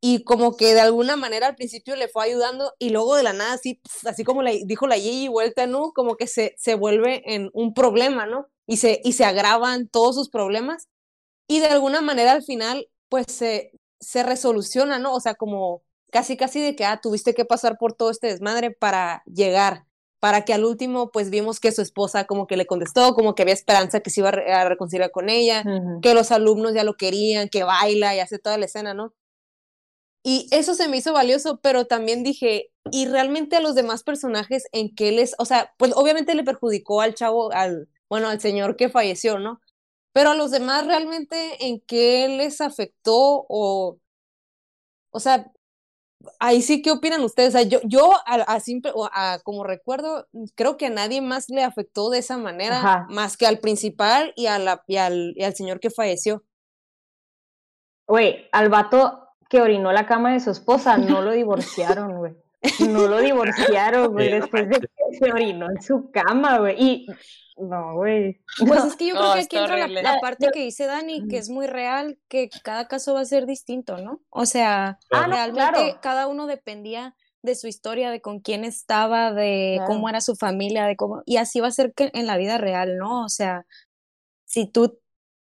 Y como que de alguna manera al principio le fue ayudando y luego de la nada, así, así como le dijo la Yeye vuelta, ¿no? Como que se, se vuelve en un problema, ¿no? Y se, y se agravan todos sus problemas. Y de alguna manera al final, pues se, se resoluciona, ¿no? O sea, como casi, casi de que, ah, tuviste que pasar por todo este desmadre para llegar, para que al último, pues vimos que su esposa como que le contestó, como que había esperanza que se iba a, reconciliar con ella, que los alumnos ya lo querían, que baila y hace toda la escena, ¿no? Y eso se me hizo valioso, pero también dije, y realmente a los demás personajes en qué les, o sea, pues obviamente le perjudicó al chavo, al, bueno, al señor que falleció, ¿no? Pero a los demás realmente en qué les afectó o, o sea, ahí sí, ¿qué opinan ustedes? O sea, yo, yo a, simple, o a, como recuerdo, creo que a nadie más le afectó de esa manera, más que al principal y, a la, y, al, y al señor que falleció. Güey, al vato que orinó la cama de su esposa, no lo divorciaron, güey. No lo divorciaron, güey, después de que se orinó en su cama, güey. Y no, güey. Pues es que yo creo que aquí entra la, parte que dice Dani, que es muy real, que cada caso va a ser distinto, ¿no? O sea, ah, realmente cada uno dependía de su historia, de con quién estaba, de cómo era su familia, de cómo... Y así va a ser que en la vida real, ¿no? O sea, si tú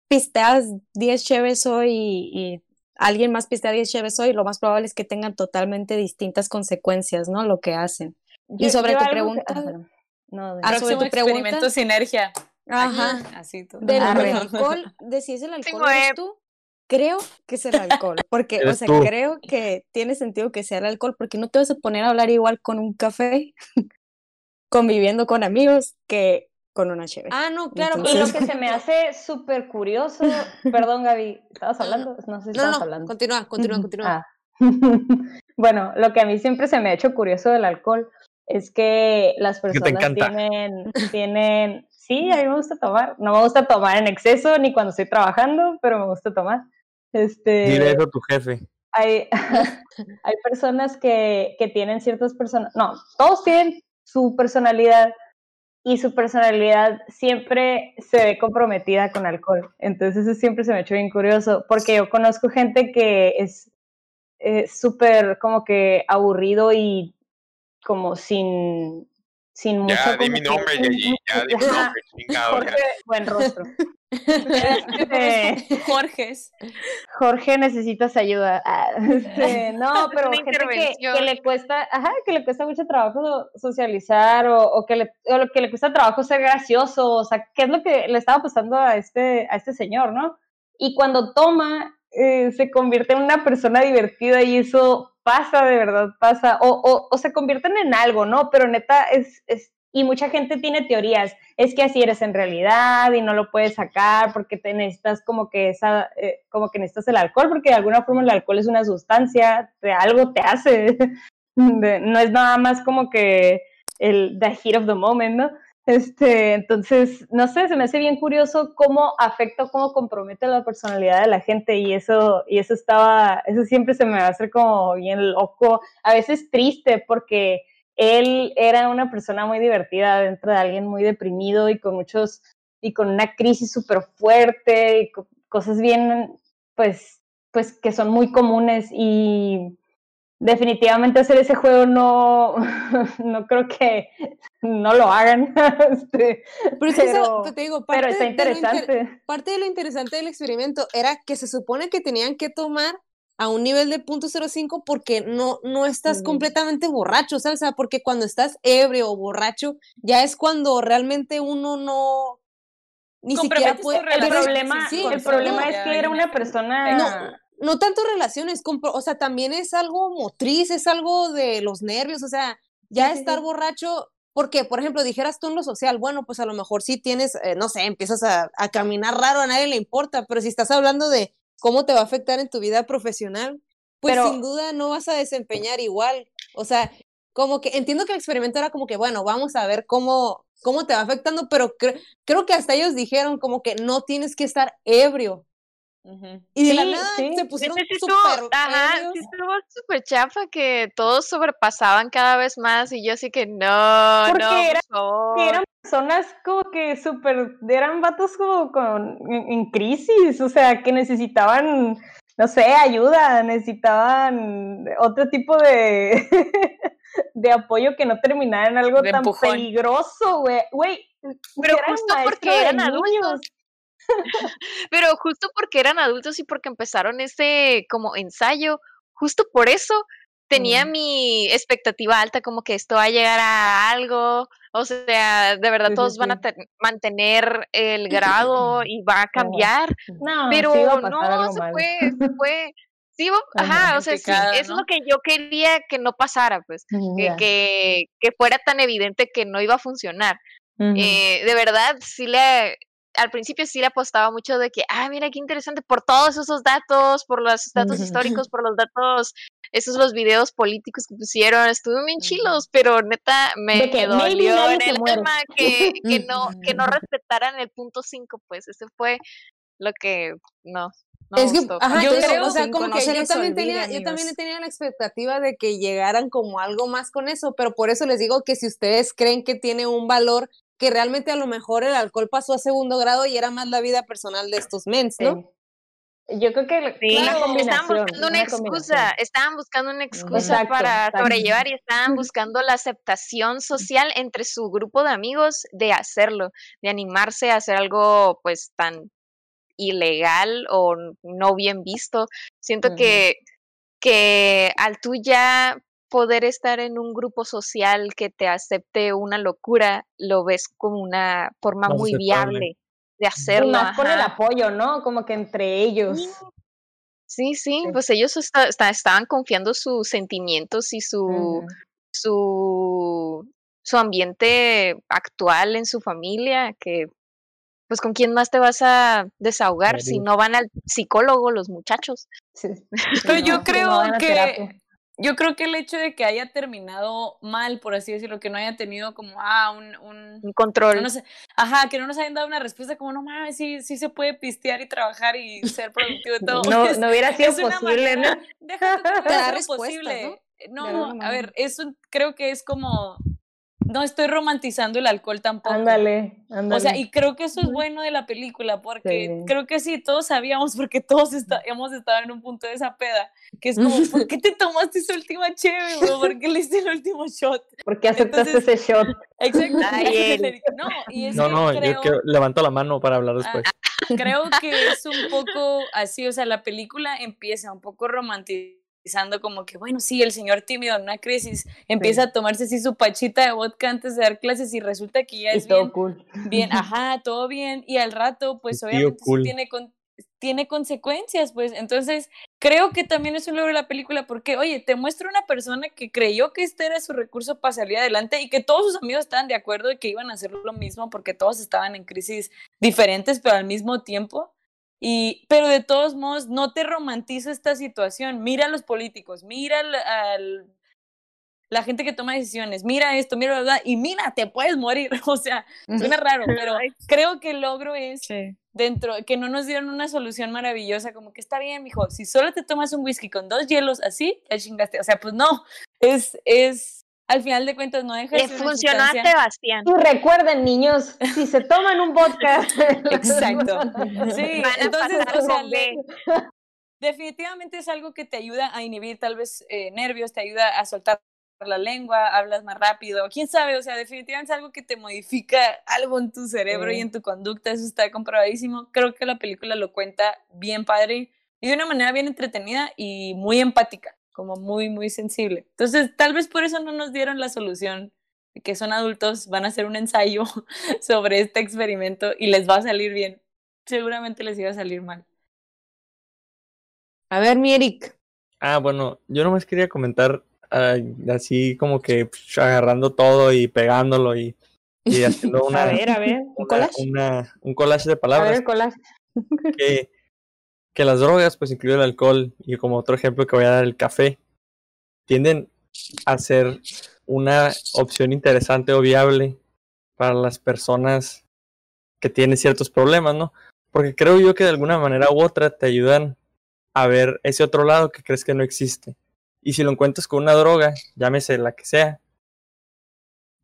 pisteas 10 cheves hoy y, alguien más pistea 10 cheves hoy, lo más probable es que tengan totalmente distintas consecuencias, ¿no? Lo que hacen. y sobre tu pregunta... No, de... Ah, sobre tu experimento sinergia. Ajá. Así todo. Del alcohol, de si es el alcohol eres tú, creo que es el alcohol. Porque, o sea, creo que tiene sentido que sea el alcohol, porque no te vas a poner a hablar igual con un café, conviviendo con amigos, que con una chévere. Ah, no, claro. Y lo que se me hace súper curioso, perdón Gaby, ¿estabas hablando? No sé si estabas no, hablando. Continúa, continúa, continúa. Ah. bueno, lo que a mí siempre se me ha hecho curioso del alcohol es que las personas tienen, tienen, sí, a mí me gusta tomar, no me gusta tomar en exceso ni cuando estoy trabajando, pero me gusta tomar. Este, Dile eso a tu jefe. Hay, hay personas que, que tienen ciertas personas, no, todos tienen su personalidad y su personalidad siempre se ve comprometida con alcohol. Entonces eso siempre se me ha hecho bien curioso, porque yo conozco gente que es súper como que aburrido y como sin, sin mucho. Ya di mi nombre, ya, ya di mi nombre, chingado. Jorge, buen rostro. Jorge. Jorge, necesitas ayuda. Ah, este, no, pero gente que, que, le cuesta, ajá, que le cuesta mucho trabajo socializar o, o, que le, o que le cuesta trabajo ser gracioso, o sea, ¿qué es lo que le estaba pasando a este, a este señor, no? Y cuando toma, eh, se convierte en una persona divertida y eso pasa, de verdad pasa, o, o, o se convierten en algo, ¿no? Pero neta, es, es y mucha gente tiene teorías, es que así eres en realidad y no lo puedes sacar porque te necesitas como que esa, eh, como que necesitas el alcohol, porque de alguna forma el alcohol es una sustancia, de algo te hace, no es nada más como que el the heat of the moment, ¿no? Este, entonces, no sé, se me hace bien curioso cómo afecta, cómo compromete la personalidad de la gente y eso, y eso estaba, eso siempre se me va a hacer como bien loco, a veces triste porque él era una persona muy divertida dentro de alguien muy deprimido y con muchos, y con una crisis súper fuerte y cosas bien, pues, pues que son muy comunes y definitivamente hacer ese juego no, no creo que no lo hagan. Este, pero, te digo, parte está interesante. parte de lo interesante del experimento era que se supone que tenían que tomar a un nivel de .05 porque no, no estás completamente borracho, ¿sabes? O sea, porque cuando estás ebrio o borracho, ya es cuando realmente uno no ni siquiera puede... El problema, el problema es que era una persona... No, no tanto relaciones, o sea, también es algo motriz, es algo de los nervios, o sea, ya estar borracho porque, por ejemplo, dijeras tú en lo social, bueno, pues a lo mejor sí tienes, eh, no sé, empiezas a, a, caminar raro, a nadie le importa, pero si estás hablando de cómo te va a afectar en tu vida profesional, pues sin duda no vas a desempeñar igual. O sea, como que entiendo que el experimento era como que, bueno, vamos a ver cómo, cómo te va afectando, pero creo que hasta ellos dijeron como que no tienes que estar ebrio. Y de la nada se pusieron súper Ajá, sí estuvo súper chafa que todos sobrepasaban cada vez más y yo así que no, Porque no, eran, eran personas como que súper, eran vatos como con, en, crisis, o sea, que necesitaban, no sé, ayuda, necesitaban otro tipo de, de apoyo que no terminara en algo tan peligroso, güey. Güey, pero justo porque eran adultos. Pero justo porque eran adultos y porque empezaron ese como ensayo, justo por eso tenía mm. mi expectativa alta, como que esto va a llegar a algo, o sea, de verdad todos van a mantener el grado y va a cambiar, no, pero no, se fue, se fue. Sí, ajá, o sea, sí, es lo que yo quería que no pasara, pues, que, que, fuera tan evidente que no iba a funcionar. eh, de verdad, sí le, al principio sí le apostaba mucho de que, ah, mira qué interesante, por todos esos datos, por los datos históricos, por los datos, esos los videos políticos que pusieron, estuve bien chilos, pero neta me dolió en el alma que, que, no, que no respetaran el punto 5, pues ese fue lo que no. no es que, ajá, yo creo, o sea, como que yo también, tenía, yo también tenía la expectativa de que llegaran como algo más con eso, pero por eso les digo que si ustedes creen que tiene un valor que realmente a lo mejor el alcohol pasó a segundo grado y era más la vida personal de estos mens, ¿no? Yo creo que estaban buscando una, excusa, estaban buscando una excusa para sobrellevar y estaban buscando la aceptación social entre su grupo de amigos de hacerlo, de animarse a hacer algo pues tan ilegal o no bien visto. Siento que, que al tú ya poder estar en un grupo social que te acepte una locura, lo ves como una forma muy viable de hacerlo. Y más por el apoyo, ¿no? Como que entre ellos. Sí, sí, pues ellos estaban confiando sus sentimientos y su, su, su ambiente actual en su familia, que pues con quién más te vas a desahogar si no van al psicólogo los muchachos. Pero yo creo que yo creo que el hecho de que haya terminado mal, por así decirlo, que no haya tenido como, ah, un, un, control. No sé, ajá, que no nos hayan dado una respuesta como, no mames, sí, sí se puede pistear y trabajar y ser productivo y todo. No, no hubiera sido posible, ¿no? Déjate de posible. ¿no? No, a ver, eso creo que es como no estoy romantizando el alcohol tampoco. Ándale, ándale. O sea, y creo que eso es bueno de la película, porque creo que sí, todos sabíamos, porque todos hemos estado en un punto de esa peda, que es como, ¿por qué te tomaste esa última chévere, ¿Por qué le hiciste el último shot? ¿Por qué aceptaste ese shot? Exacto. no, y es no, no, yo levanto la mano para hablar después. Ah, creo que es un poco así, o sea, la película empieza un poco romantizando como que, bueno, sí, el señor tímido en una crisis empieza a tomarse así su pachita de vodka antes de dar clases y resulta que ya es bien, cool. bien, ajá, todo bien, y al rato, pues obviamente tiene con tiene consecuencias, pues. Entonces, creo que también es un logro de la película porque, oye, te muestra una persona que creyó que este era su recurso para salir adelante y que todos sus amigos estaban de acuerdo de que iban a hacer lo mismo porque todos estaban en crisis diferentes, pero al mismo tiempo. Y, pero de todos modos, no te romantiza esta situación. Mira a los políticos, mira al, la gente que toma decisiones, mira esto, mira la verdad, y mira, te puedes morir. O sea, suena raro, pero creo que el logro es dentro, que no nos dieron una solución maravillosa, como que está bien, mijo, si solo te tomas un whisky con dos hielos así, ya chingaste. O sea, pues no, es, es, al final de cuentas no deja de ser funcionó a Sebastián. Y recuerden, niños, si se toman un vodka. Exacto. Sí, entonces, o sea, definitivamente es algo que te ayuda a inhibir tal vez eh, nervios, te ayuda a soltar la lengua, hablas más rápido, quién sabe, o sea, definitivamente es algo que te modifica algo en tu cerebro y en tu conducta, eso está comprobadísimo. Creo que la película lo cuenta bien padre y de una manera bien entretenida y muy empática, como muy, muy sensible. Entonces, tal vez por eso no nos dieron la solución que son adultos, van a hacer un ensayo sobre este experimento y les va a salir bien. Seguramente les iba a salir mal. A ver, mi Eric. Ah, bueno, yo nomás quería comentar así como que agarrando todo y pegándolo y, y haciendo una, a ver, a ver, ¿un, collage? un collage de palabras. A ver, collage. Que, que las drogas, pues incluido el alcohol y como otro ejemplo que voy a dar el café, tienden a ser una opción interesante o viable para las personas que tienen ciertos problemas, ¿no? Porque creo yo que de alguna manera u otra te ayudan a ver ese otro lado que crees que no existe. Y si lo encuentras con una droga, llámese la que sea,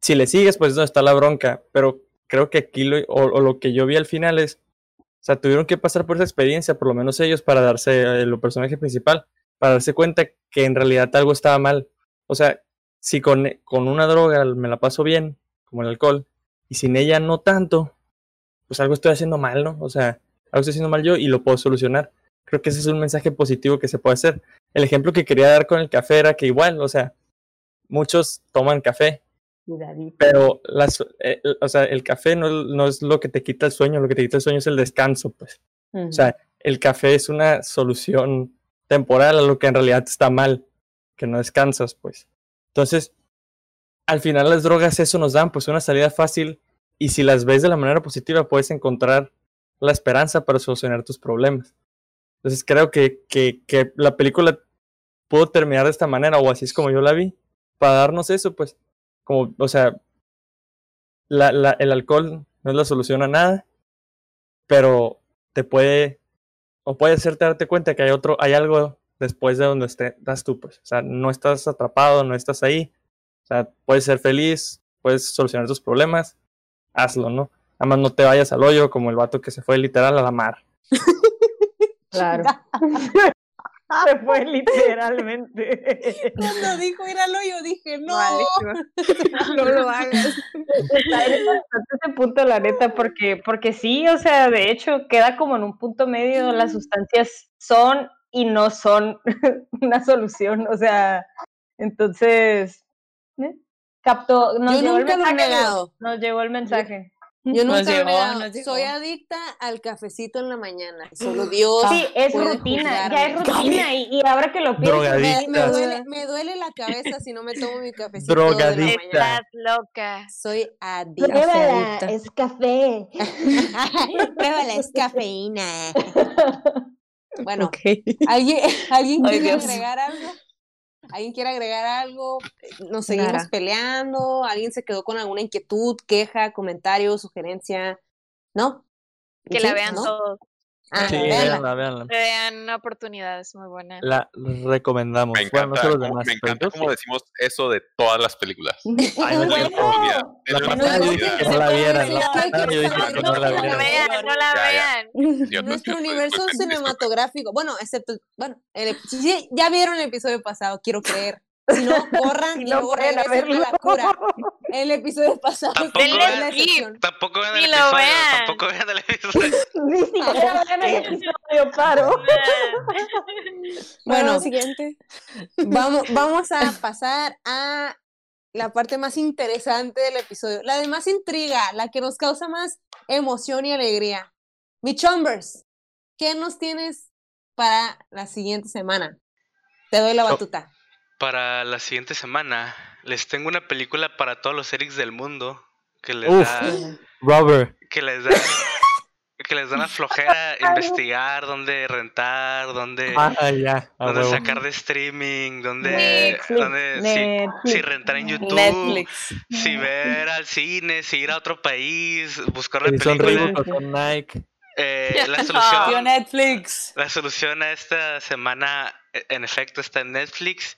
si le sigues, pues no está la bronca. Pero creo que aquí lo, o, lo que yo vi al final es, o sea, tuvieron que pasar por esa experiencia, por lo menos ellos, para darse, el eh, personaje principal, para darse cuenta que en realidad algo estaba mal. O sea, si con, con una droga me la paso bien, como el alcohol, y sin ella no tanto, pues algo estoy haciendo mal, ¿no? O sea, algo estoy haciendo mal yo y lo puedo solucionar. Creo que ese es un mensaje positivo que se puede hacer el ejemplo que quería dar con el café era que igual, o sea, muchos toman café, pero las, eh, o sea, el café no, no, es lo que te quita el sueño, lo que te quita el sueño es el descanso, pues. O sea, el café es una solución temporal a lo que en realidad está mal, que no descansas, pues. Entonces, al final las drogas eso nos dan, pues, una salida fácil y si las ves de la manera positiva puedes encontrar la esperanza para solucionar tus problemas. Entonces creo que, que, que la película pudo terminar de esta manera, o así es como yo la vi, para darnos eso, pues, como, o sea, la, la, el alcohol no es la solución a nada, pero te puede, o puede hacerte darte cuenta que hay otro, hay algo después de donde estás tú, pues, o sea, no estás atrapado, no estás ahí, o sea, puedes ser feliz, puedes solucionar tus problemas, hazlo, ¿no? Además no te vayas al hoyo como el vato que se fue literal a la mar. Claro. Se fue literalmente. Cuando dijo ir al hoyo, dije, no, no lo hagas. Está ese punto, la neta, porque, porque sí, o sea, de hecho, queda como en un punto medio, las sustancias son y no son una solución, o sea, entonces, ¿eh? captó, nos Yo nunca el mensaje, nos llegó el mensaje. Yo nunca soy adicta al cafecito en la mañana. Solo Dios. Sí, es rutina, ya es rutina. Y, ahora que lo pienso, me, duele, la cabeza si no me tomo mi cafecito. Drogadicta. Estás loca. Soy adicta. Pruébala, es café. Pruébala, es cafeína. Bueno, ¿alguien, ¿alguien quiere agregar algo? ¿Alguien quiere agregar algo? ¿Nos seguimos peleando? ¿Alguien se quedó con alguna inquietud, queja, comentario, sugerencia? ¿No? Que la vean todos. Ah, sí, véanla, véanla. Vean una oportunidad, es muy buena. La recomendamos. Me encanta, bueno, no me encanta cómo decimos eso de todas las películas. Ay, no, la pasada yo dije que no la vieran. La yo dije que no la vieran. No la vean. Nuestro universo cinematográfico, bueno, excepto, bueno, el, ya vieron el episodio pasado, quiero creer. Si no, corran y, no luego regresen a la cura. El episodio pasado. Tampoco, vean, el episodio. Tampoco vean el episodio. Ni siquiera vean el episodio, paro. bueno, siguiente. Vamos, vamos a pasar a la parte más interesante del episodio. La de más intriga, la que nos causa más emoción y alegría. Mi Chombers, ¿qué nos tienes para la siguiente semana? Te doy la batuta para la siguiente semana les tengo una película para todos los Erics del mundo que les da Robert. que les da que les da una flojera investigar dónde rentar, dónde, ah, sacar de streaming, dónde, si, rentar en YouTube, Netflix. si ver al cine, si ir a otro país, buscar una película. Con Nike. Eh, la solución Netflix. La solución a esta semana en efecto está en Netflix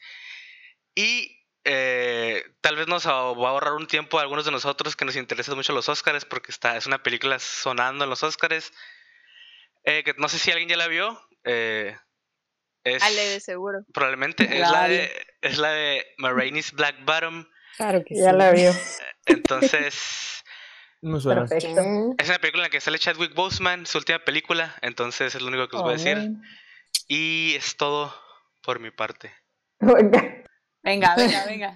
y eh, tal vez nos va a ahorrar un tiempo a algunos de nosotros que nos interesan mucho los Oscars, porque está, es una película sonando en los Oscars. Eh, que no sé si alguien ya la vio. Eh, es, Ale, de seguro. Probablemente es la, de, es la de Black Bottom. Claro que ya la vio. Entonces. No suena. Perfecto. Es una película en la que sale Chadwick Boseman, su última película. Entonces es lo único que os voy a decir. Oh, y es todo por mi parte. Venga, venga, venga.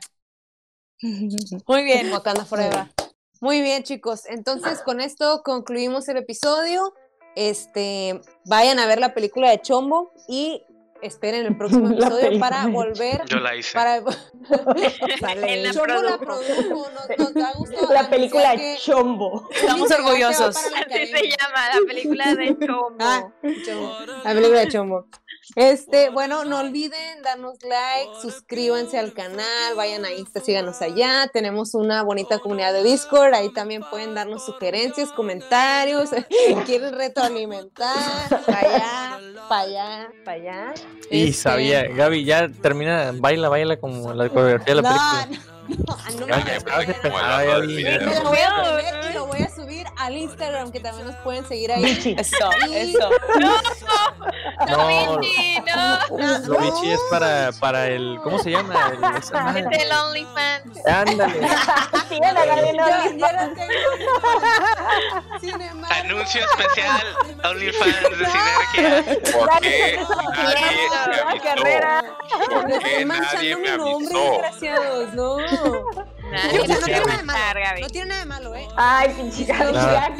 Muy bien, Motana Forever. Muy bien, chicos. Entonces, con esto concluimos el episodio. Este, vayan a ver la película de Chombo y esperen el próximo episodio para volver. Yo la hice. Para... la Chombo la produjo, nos, nos ha gustado. La película de Chombo. Estamos orgullosos. Así se llama, la película de Chombo. Ah, Chombo. La película de Chombo. Este, bueno, no olviden darnos like, suscríbanse al canal, vayan a Insta, síganos allá. Tenemos una bonita comunidad de Discord, ahí también pueden darnos sugerencias, comentarios, quieren retroalimentar, para allá, para allá, para allá. Y este sabía, Gaby, ya termina, baila, baila como la coreografía de la película. No, no, a y lo voy a subir al Instagram, que también nos pueden seguir ahí. Eso, eso. No, no, no. Lo bichi es para, para el, ¿cómo se llama? El, es el OnlyFans. Ándale. Sí, la Anuncio especial OnlyFans de Sinergia. ¿Por qué nadie me avisó? carrera. ¿Por qué nadie me avisó? Desgraciados, no. No, tiene nada de malo. No tiene nada de malo, ¿eh? Ay, pinche Gaby.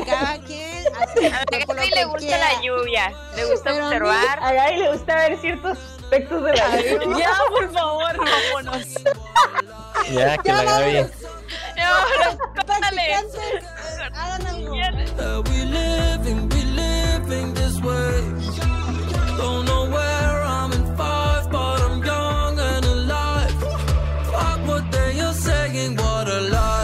Cada quien. A Gaby le gusta la lluvia. Le gusta observar. A, Gaby le gusta ver ciertos aspectos de la lluvia. ya, por favor, vámonos. ya, que ya, la Gaby. No, no, uh, We we this way. Don't know where I'm in five, but What water line.